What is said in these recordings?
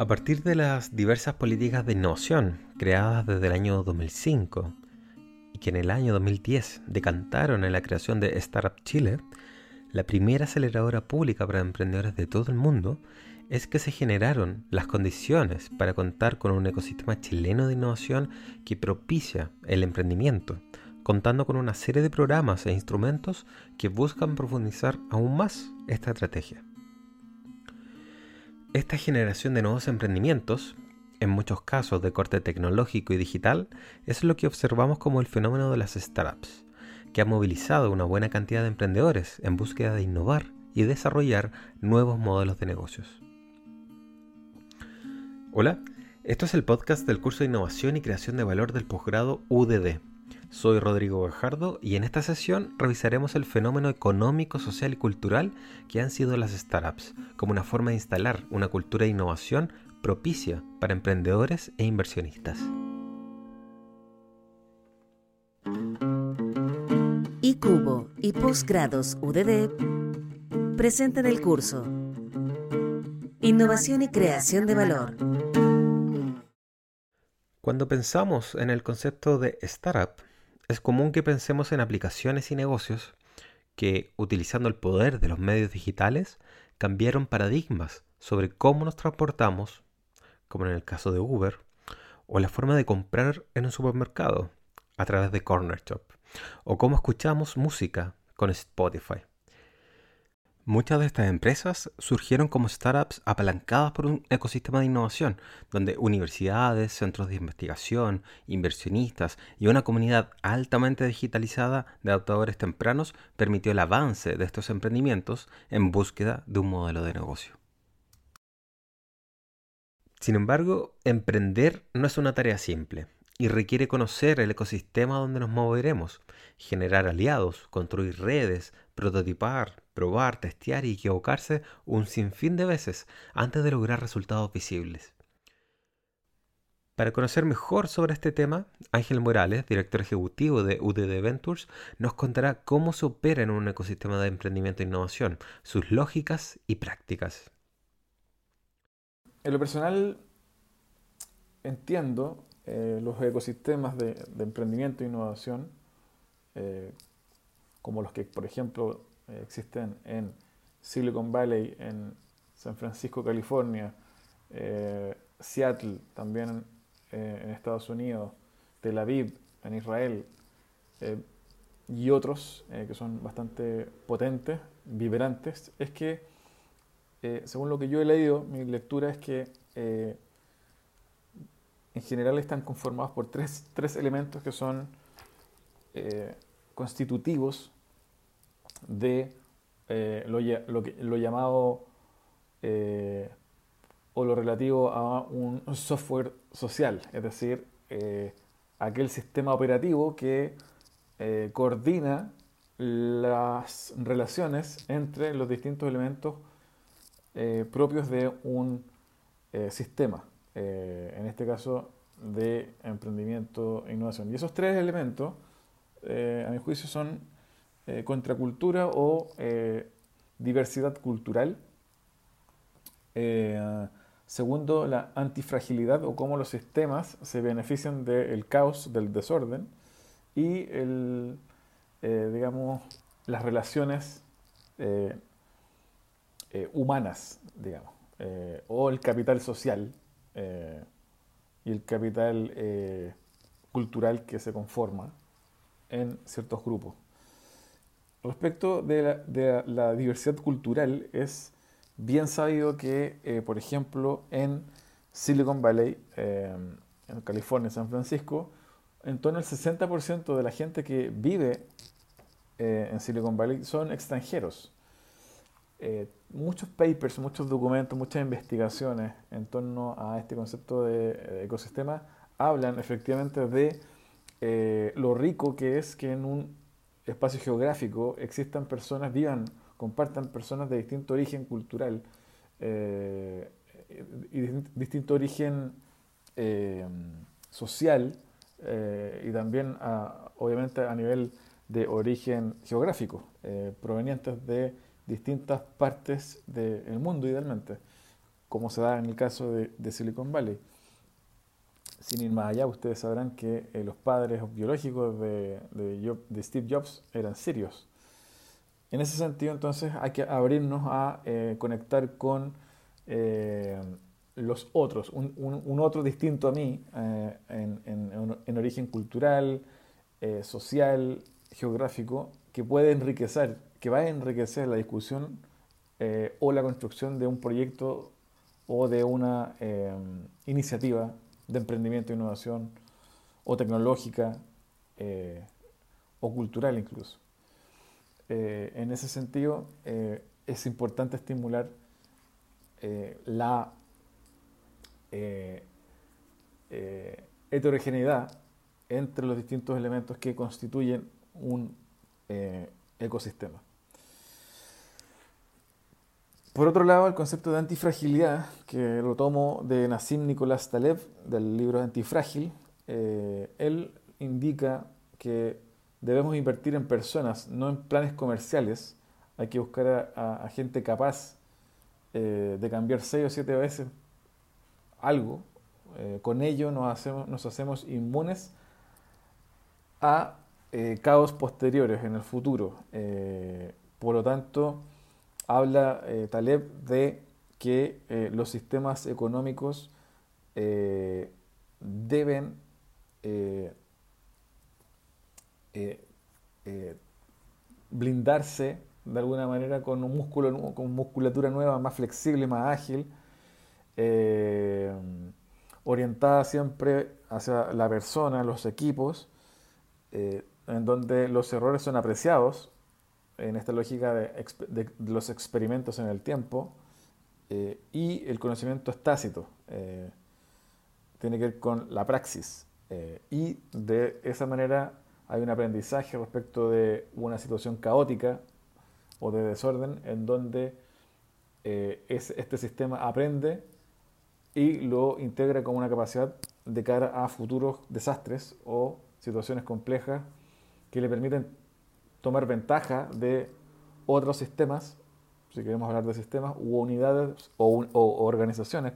A partir de las diversas políticas de innovación creadas desde el año 2005 y que en el año 2010 decantaron en la creación de Startup Chile, la primera aceleradora pública para emprendedores de todo el mundo, es que se generaron las condiciones para contar con un ecosistema chileno de innovación que propicia el emprendimiento, contando con una serie de programas e instrumentos que buscan profundizar aún más esta estrategia. Esta generación de nuevos emprendimientos, en muchos casos de corte tecnológico y digital, es lo que observamos como el fenómeno de las startups, que ha movilizado una buena cantidad de emprendedores en búsqueda de innovar y desarrollar nuevos modelos de negocios. Hola, esto es el podcast del curso de Innovación y Creación de Valor del posgrado UDD. Soy Rodrigo Gajardo y en esta sesión revisaremos el fenómeno económico, social y cultural que han sido las startups, como una forma de instalar una cultura de innovación propicia para emprendedores e inversionistas. Y Cubo y Postgrados UDD presentan el curso Innovación y Creación de Valor. Cuando pensamos en el concepto de startup, es común que pensemos en aplicaciones y negocios que, utilizando el poder de los medios digitales, cambiaron paradigmas sobre cómo nos transportamos, como en el caso de Uber, o la forma de comprar en un supermercado a través de Corner Shop, o cómo escuchamos música con Spotify. Muchas de estas empresas surgieron como startups apalancadas por un ecosistema de innovación, donde universidades, centros de investigación, inversionistas y una comunidad altamente digitalizada de adaptadores tempranos permitió el avance de estos emprendimientos en búsqueda de un modelo de negocio. Sin embargo, emprender no es una tarea simple y requiere conocer el ecosistema donde nos moveremos, generar aliados, construir redes, prototipar, probar, testear y equivocarse un sinfín de veces antes de lograr resultados visibles. Para conocer mejor sobre este tema, Ángel Morales, director ejecutivo de UDD Ventures, nos contará cómo se opera en un ecosistema de emprendimiento e innovación, sus lógicas y prácticas. En lo personal, entiendo eh, los ecosistemas de, emprendimiento e innovación, eh, como los que, por ejemplo, existen en Silicon Valley, en San Francisco, California, Seattle, también en Estados Unidos, Tel Aviv, en Israel, y otros que son bastante potentes, vibrantes, es que, según lo que yo he leído, mi lectura es que en general están conformados por tres, elementos que son eh, constitutivos de eh, lo, llamado eh, o lo relativo a un software social, es decir, aquel sistema operativo que coordina las relaciones entre los distintos elementos propios de un sistema. Eh, en este caso de emprendimiento e innovación. Y esos tres elementos, eh, a mi juicio, son eh, contracultura o diversidad cultural. segundo, la antifragilidad o cómo los sistemas se benefician del caos, del desorden. Y el, digamos, las relaciones humanas, digamos, o el capital social eh, y el capital eh, cultural que se conforma en ciertos grupos. Respecto de la, diversidad cultural, es bien sabido que, eh, por ejemplo, en Silicon Valley, en California, San Francisco, en torno al 60% de la gente que vive en Silicon Valley son extranjeros. Muchos papers, muchos documentos, muchas investigaciones en torno a este concepto de ecosistema hablan efectivamente de eh, lo rico que es que en un espacio geográfico existan personas, vivan, compartan personas de distinto origen cultural eh, y distinto origen eh, social y también obviamente a nivel de origen geográfico, provenientes de distintas partes del mundo, idealmente. como se da en el caso de, Silicon Valley. Sin ir más allá, ustedes sabrán que eh, los padres biológicos de, Steve Jobs eran sirios. En ese sentido, entonces, hay que abrirnos a eh, conectar con eh, los otros, un, otro distinto a mí, en, origen cultural, social, geográfico, que puede enriquecer, que va a enriquecer la discusión o la construcción de un proyecto o de una iniciativa de emprendimiento e innovación o tecnológica eh, o cultural incluso. Eh, en ese sentido, eh, es importante estimular la heterogeneidad entre los distintos elementos que constituyen un ecosistema. Por otro lado, el concepto de antifragilidad, que lo tomo de Nassim Nicolás Taleb, del libro Antifrágil, eh, él indica que debemos invertir en personas, no en planes comerciales. Hay que buscar a, gente capaz eh, de cambiar seis o siete veces algo. Eh, con ello nos hacemos, nos hacemos inmunes a caos posteriores en el futuro. por lo tanto, habla eh, Taleb de que eh, los sistemas económicos eh, deben blindarse de alguna manera con un músculo con musculatura nueva, más flexible, más ágil, orientada siempre hacia la persona, los equipos, en donde los errores son apreciados en esta lógica de, los experimentos en el tiempo eh, y el conocimiento es tácito, eh, tiene que ver con la praxis eh, y de esa manera hay un aprendizaje respecto de una situación caótica o de desorden en donde este sistema aprende y lo integra como una capacidad de cara a futuros desastres o situaciones complejas que le permiten tomar ventaja de otros sistemas, si queremos hablar de sistemas, u unidades o, organizaciones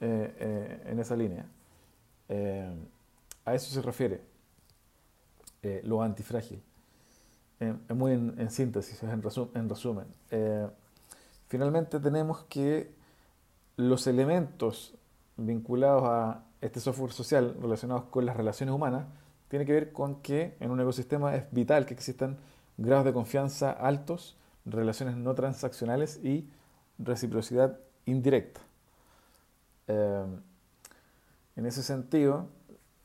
eh, eh, en esa línea. Eh, a eso se refiere lo antifrágil. muy en, síntesis, en resumen. finalmente tenemos que los elementos vinculados a este software social relacionados con las relaciones humanas tiene que ver con que en un ecosistema es vital que existan grados de confianza altos, relaciones no transaccionales y reciprocidad indirecta. Eh, en ese sentido,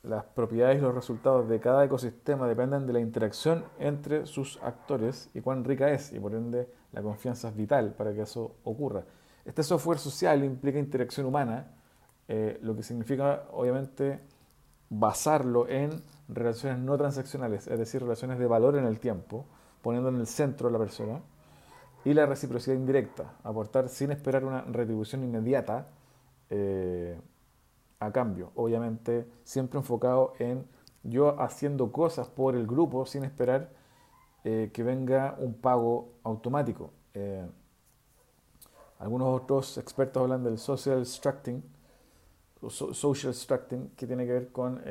las propiedades y los resultados de cada ecosistema dependen de la interacción entre sus actores y cuán rica es, y por ende la confianza es vital para que eso ocurra. Este software social implica interacción humana, eh, lo que significa obviamente basarlo en relaciones no transaccionales, es decir, relaciones de valor en el tiempo, poniendo en el centro a la persona, y la reciprocidad indirecta, aportar sin esperar una retribución inmediata eh, a cambio, obviamente siempre enfocado en yo haciendo cosas por el grupo sin esperar eh, que venga un pago automático. Eh, algunos otros expertos hablan del social structuring, social structuring, que tiene que ver con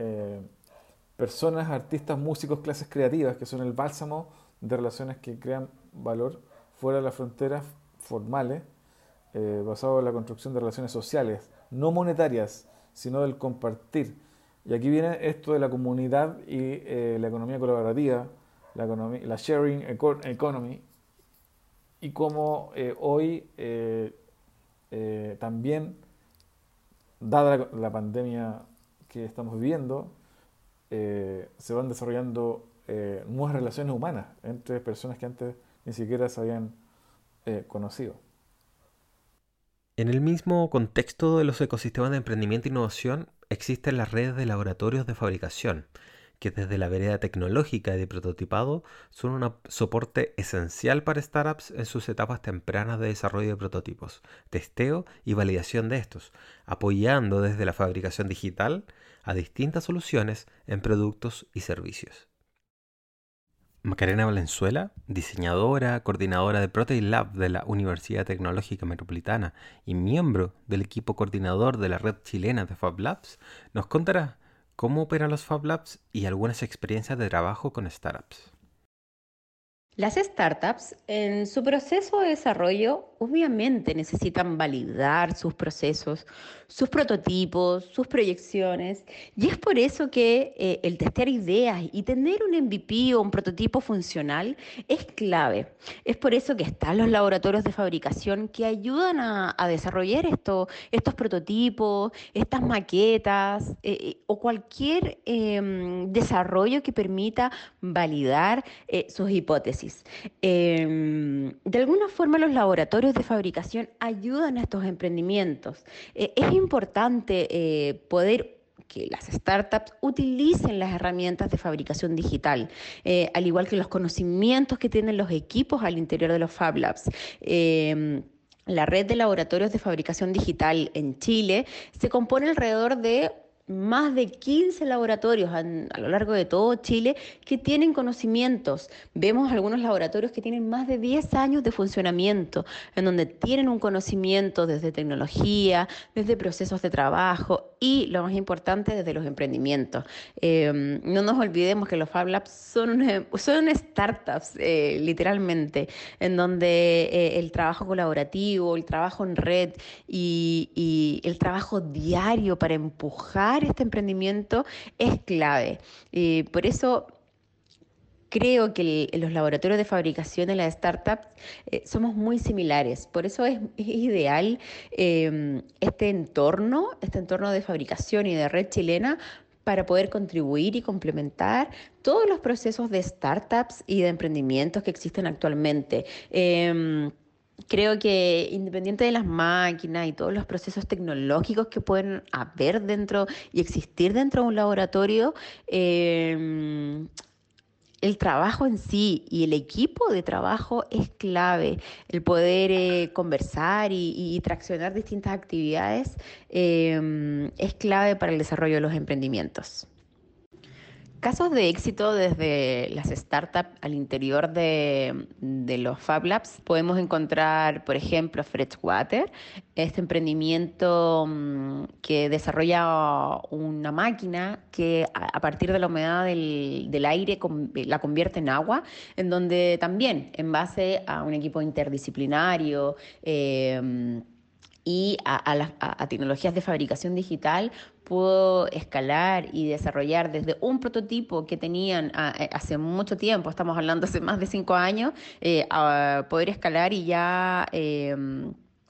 personas, artistas, músicos, clases creativas, que son el bálsamo de relaciones que crean valor fuera de las fronteras formales, eh, basado en la construcción de relaciones sociales, no monetarias, sino del compartir. Y aquí viene esto de la comunidad y eh, la economía colaborativa, la, sharing economy, y cómo eh, hoy también, dada la pandemia que estamos viviendo, eh, se van desarrollando eh, nuevas relaciones humanas entre personas que antes ni siquiera se habían eh, conocido. En el mismo contexto de los ecosistemas de emprendimiento e innovación existen las redes de laboratorios de fabricación, que desde la vereda tecnológica y de prototipado son un soporte esencial para startups en sus etapas tempranas de desarrollo de prototipos, testeo y validación de estos, apoyando desde la fabricación digital a distintas soluciones en productos y servicios. Macarena Valenzuela, diseñadora, coordinadora de Protein Lab de la Universidad Tecnológica Metropolitana y miembro del equipo coordinador de la red chilena de Fab Labs, nos contará cómo operan los Fab Labs y algunas experiencias de trabajo con startups. Las startups en su proceso de desarrollo obviamente necesitan validar sus procesos, sus prototipos, sus proyecciones y es por eso que eh, el testear ideas y tener un MVP o un prototipo funcional es clave. Es por eso que están los laboratorios de fabricación que ayudan a, desarrollar esto, estos prototipos, estas maquetas eh, eh, o cualquier em, desarrollo que permita validar sus hipótesis. Em, de alguna forma los laboratorios de fabricación ayudan a estos emprendimientos. Eh, es importante eh, poder que las startups utilicen las herramientas de fabricación digital, eh, al igual que los conocimientos que tienen los equipos al interior de los Fab Labs. Em, la red de laboratorios de fabricación digital en Chile se compone alrededor de más de 15 laboratorios a, lo largo de todo Chile que tienen conocimientos. Vemos algunos laboratorios que tienen más de 10 años de funcionamiento, en donde tienen un conocimiento desde tecnología, desde procesos de trabajo y, lo más importante, desde los emprendimientos. Eh, no nos olvidemos que los Fab Labs son, son startups, eh, literalmente, en donde eh, el trabajo colaborativo, el trabajo en red y, y el trabajo diario para empujar este emprendimiento es clave. por eso creo que los laboratorios de fabricación en las startups eh, somos muy similares. Por eso es, ideal em, este entorno, este entorno de fabricación y de red chilena para poder contribuir y complementar todos los procesos de startups y de emprendimientos que existen actualmente. Em, creo que independiente de las máquinas y todos los procesos tecnológicos que pueden haber dentro y existir dentro de un laboratorio, em, el trabajo en sí y el equipo de trabajo es clave. El poder eh, conversar y, traccionar distintas actividades em, es clave para el desarrollo de los emprendimientos. Casos de éxito desde las startups al interior de, los Fab Labs podemos encontrar, por ejemplo, Freshwater, este emprendimiento mm, que desarrolla una máquina que a partir de la humedad del, aire la convierte en agua, en donde también, en base a un equipo interdisciplinario, eh, y a, tecnologías de fabricación digital pudo escalar y desarrollar desde un prototipo que tenían eh, hace mucho tiempo, estamos hablando hace más de cinco años, eh, a poder escalar y ya... Eh,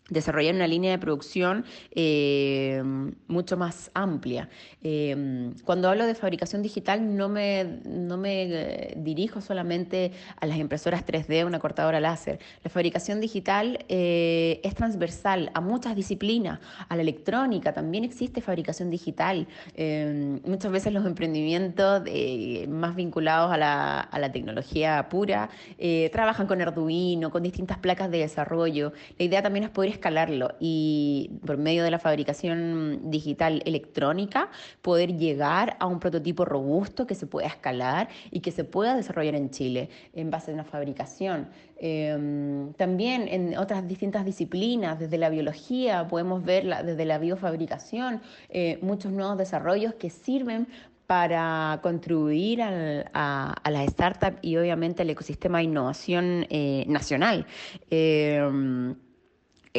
desarrollar una línea de producción eh, mucho más amplia. Eh, cuando hablo de fabricación digital no me, no me eh, dirijo solamente a las impresoras 3D, una cortadora láser. La fabricación digital es transversal a muchas disciplinas, a la electrónica, también existe fabricación digital. muchas veces los emprendimientos más vinculados a la, a la tecnología pura trabajan con Arduino, con distintas placas de desarrollo. La idea también es poder escalarlo y por medio de la fabricación digital electrónica poder llegar a un prototipo robusto que se pueda escalar y que se pueda desarrollar en Chile en base a una fabricación. Em, también en otras distintas disciplinas, desde la biología, podemos ver desde la biofabricación eh, muchos nuevos desarrollos que sirven para contribuir a, la startup y obviamente al ecosistema de innovación eh, nacional. Em,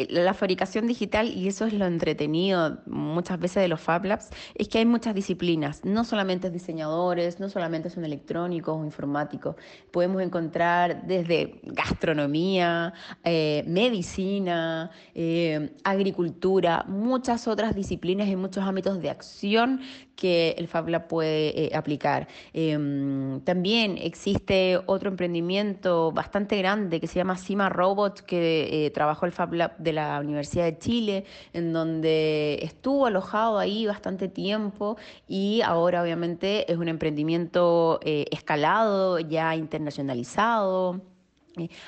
la fabricación digital, y eso es lo entretenido muchas veces de los Fab Labs, es que hay muchas disciplinas, no solamente diseñadores, no solamente son electrónicos o informáticos, podemos encontrar desde gastronomía, eh, medicina, eh, agricultura, muchas otras disciplinas y muchos ámbitos de acción que el Fab Lab puede aplicar. Em, también existe otro emprendimiento bastante grande que se llama Cima Robot, que trabajó el Fab Lab de la Universidad de Chile, en donde estuvo alojado ahí bastante tiempo y ahora obviamente es un emprendimiento eh, escalado, ya internacionalizado.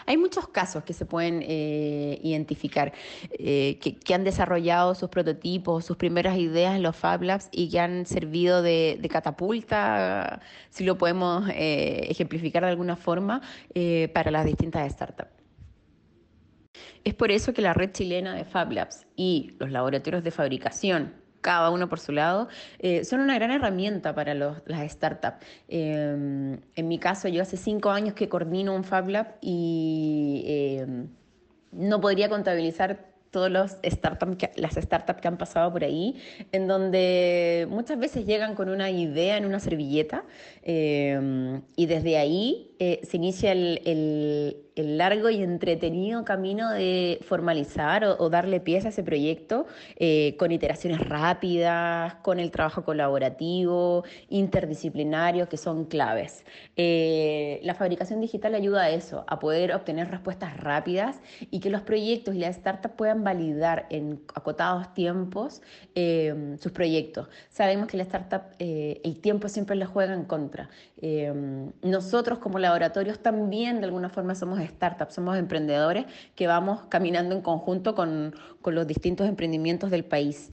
Hay muchos casos que se pueden eh, identificar, eh, que, han desarrollado sus prototipos, sus primeras ideas en los Fab Labs y que han servido de, catapulta, si lo podemos eh, ejemplificar de alguna forma, para las distintas startups. Es por eso que la red chilena de Fab Labs y los laboratorios de fabricación cada uno por su lado, eh, son una gran herramienta para las startups. Em, en mi caso, yo hace cinco años que coordino un Fab Lab y em, no podría contabilizar todos los startups las startups que han pasado por ahí, en donde muchas veces llegan con una idea en una servilleta em, y desde ahí eh, se inicia el el largo y entretenido camino de formalizar o, darle pieza a ese proyecto eh, con iteraciones rápidas, con el trabajo colaborativo, interdisciplinario, que son claves. Eh, la fabricación digital ayuda a eso, a poder obtener respuestas rápidas y que los proyectos y las startups puedan validar en acotados tiempos eh, sus proyectos. Sabemos que la startup el tiempo siempre le juega en contra. nosotros como laboratorios también de alguna forma somos startups, somos emprendedores que vamos caminando en conjunto con, los distintos emprendimientos del país.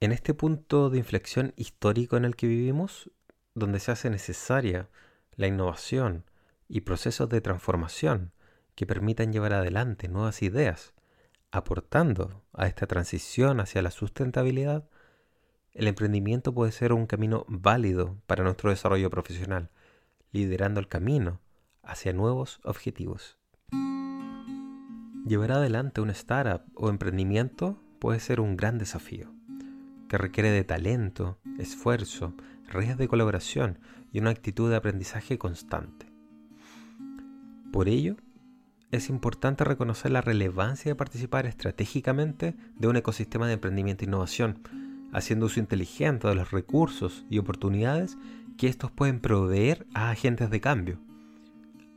En este punto de inflexión histórico en el que vivimos, donde se hace necesaria la innovación y procesos de transformación que permitan llevar adelante nuevas ideas, aportando a esta transición hacia la sustentabilidad, el emprendimiento puede ser un camino válido para nuestro desarrollo profesional, liderando el camino hacia nuevos objetivos. Llevar adelante una startup o emprendimiento puede ser un gran desafío, que requiere de talento, esfuerzo, redes de colaboración y una actitud de aprendizaje constante. Por ello, es importante reconocer la relevancia de participar estratégicamente de un ecosistema de emprendimiento e innovación, haciendo uso inteligente de los recursos y oportunidades que estos pueden proveer a agentes de cambio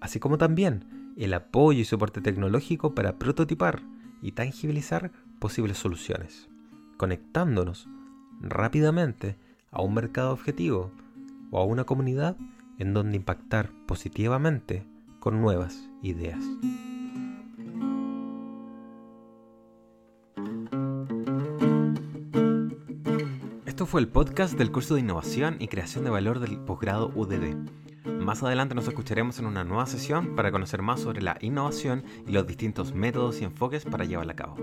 así como también el apoyo y soporte tecnológico para prototipar y tangibilizar posibles soluciones, conectándonos rápidamente a un mercado objetivo o a una comunidad en donde impactar positivamente con nuevas ideas. Esto fue el podcast del curso de innovación y creación de valor del posgrado UDD. Más adelante nos escucharemos en una nueva sesión para conocer más sobre la innovación y los distintos métodos y enfoques para llevarla a cabo.